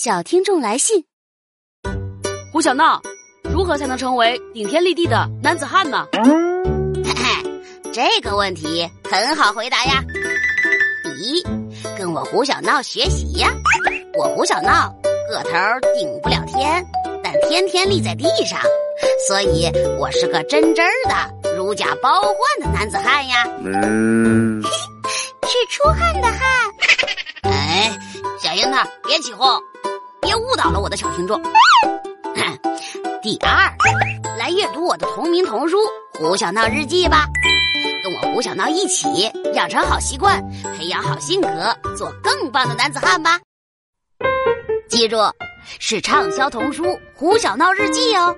小听众来信：胡小闹，如何才能成为顶天立地的男子汉呢？嘿嘿，这个问题很好回答呀。第一，跟我胡小闹学习呀。我胡小闹个头顶不了天，但天天立在地上，所以我是个真真的如假包换的男子汉呀。嗯，是出汗的汗。哎，小樱桃，别起哄，别误导了我的小听众。第二，来阅读我的同名童书《胡小闹日记》吧，跟我胡小闹一起养成好习惯，培养好性格，做更棒的男子汉吧。记住，是畅销童书《胡小闹日记》哦。